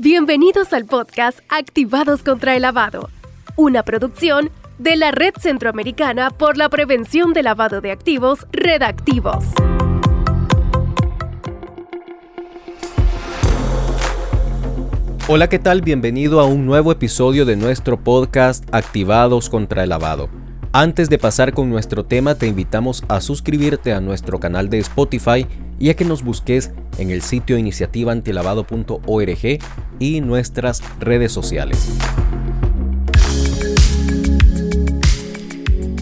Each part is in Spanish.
Bienvenidos al podcast Activados contra el Lavado, una producción de la Red Centroamericana por la Prevención del Lavado de Activos, Redactivos. Hola, ¿qué tal? Bienvenido a un nuevo episodio de nuestro podcast Activados contra el Lavado. Antes de pasar con nuestro tema, te invitamos a suscribirte a nuestro canal de Spotify y a que nos busques en el sitio iniciativaantilavado.org y nuestras redes sociales.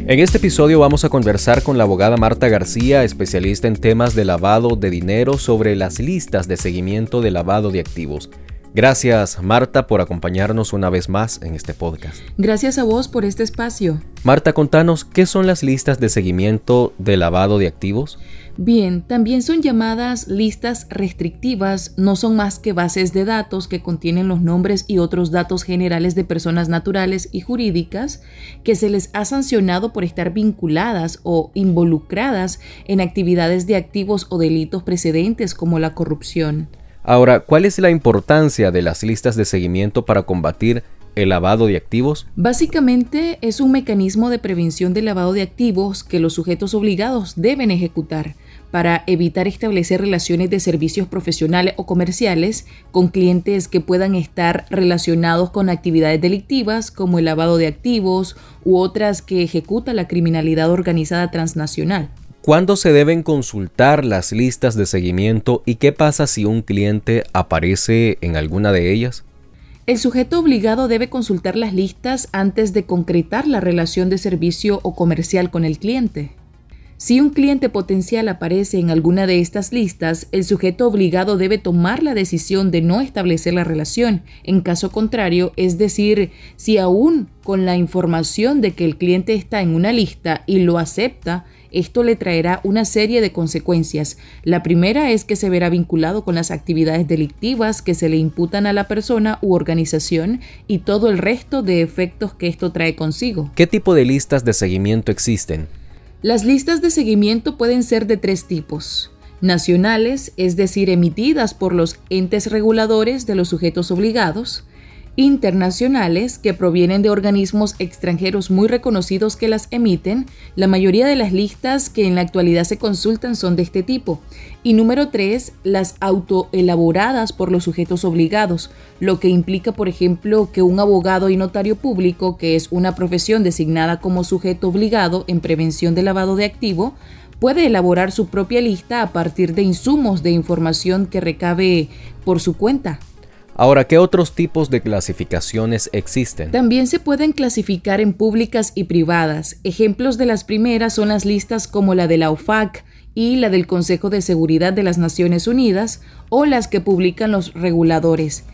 En este episodio vamos a conversar con la abogada Marta García, especialista en temas de lavado de dinero, sobre las listas de seguimiento de lavado de activos. Gracias Marta por acompañarnos una vez más en este podcast. Gracias a vos por este espacio. Marta, contanos, ¿qué son las listas de seguimiento de lavado de activos? Bien, también son llamadas listas restrictivas, no son más que bases de datos que contienen los nombres y otros datos generales de personas naturales y jurídicas que se les ha sancionado por estar vinculadas o involucradas en actividades de activos o delitos precedentes como la corrupción. Ahora, ¿cuál es la importancia de las listas de seguimiento para combatir el lavado de activos? Básicamente es un mecanismo de prevención del lavado de activos que los sujetos obligados deben ejecutar para evitar establecer relaciones de servicios profesionales o comerciales con clientes que puedan estar relacionados con actividades delictivas como el lavado de activos u otras que ejecuta la criminalidad organizada transnacional. ¿Cuándo se deben consultar las listas de seguimiento y qué pasa si un cliente aparece en alguna de ellas? El sujeto obligado debe consultar las listas antes de concretar la relación de servicio o comercial con el cliente. Si un cliente potencial aparece en alguna de estas listas, el sujeto obligado debe tomar la decisión de no establecer la relación. En caso contrario, es decir, si aún con la información de que el cliente está en una lista y lo acepta, esto le traerá una serie de consecuencias. La primera es que se verá vinculado con las actividades delictivas que se le imputan a la persona u organización y todo el resto de efectos que esto trae consigo. ¿Qué tipo de listas de seguimiento existen? Las listas de seguimiento pueden ser de tres tipos. Nacionales, es decir, emitidas por los entes reguladores de los sujetos obligados internacionales que provienen de organismos extranjeros muy reconocidos que las emiten, la mayoría de las listas que en la actualidad se consultan son de este tipo. Y número tres, las autoelaboradas por los sujetos obligados, lo que implica, por ejemplo, que un abogado y notario público, que es una profesión designada como sujeto obligado en prevención de lavado de activo, puede elaborar su propia lista a partir de insumos de información que recabe por su cuenta. Ahora, ¿qué otros tipos de clasificaciones existen? También se pueden clasificar en públicas y privadas. Ejemplos de las primeras son las listas como la de la OFAC y la del Consejo de Seguridad de las Naciones Unidas o las que publican los reguladores.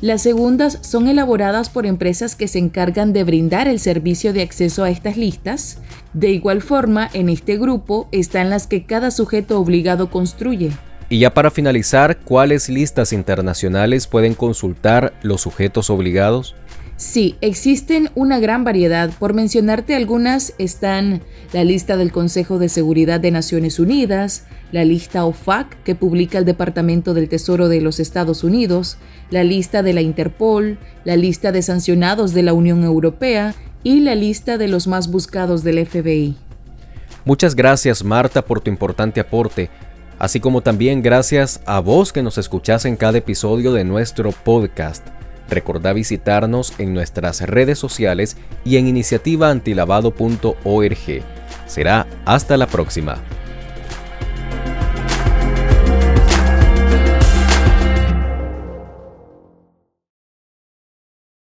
Las segundas son elaboradas por empresas que se encargan de brindar el servicio de acceso a estas listas. De igual forma, en este grupo están las que cada sujeto obligado construye. Y ya para finalizar, ¿cuáles listas internacionales pueden consultar los sujetos obligados? Sí, existen una gran variedad. Por mencionarte algunas están la lista del Consejo de Seguridad de Naciones Unidas, la lista OFAC que publica el Departamento del Tesoro de los Estados Unidos, la lista de la Interpol, la lista de sancionados de la Unión Europea y la lista de los más buscados del FBI. Muchas gracias Marta por tu importante aporte así como también gracias a vos que nos escuchás en cada episodio de nuestro podcast. Recordá visitarnos en nuestras redes sociales y en iniciativaantilavado.org. Será hasta la próxima.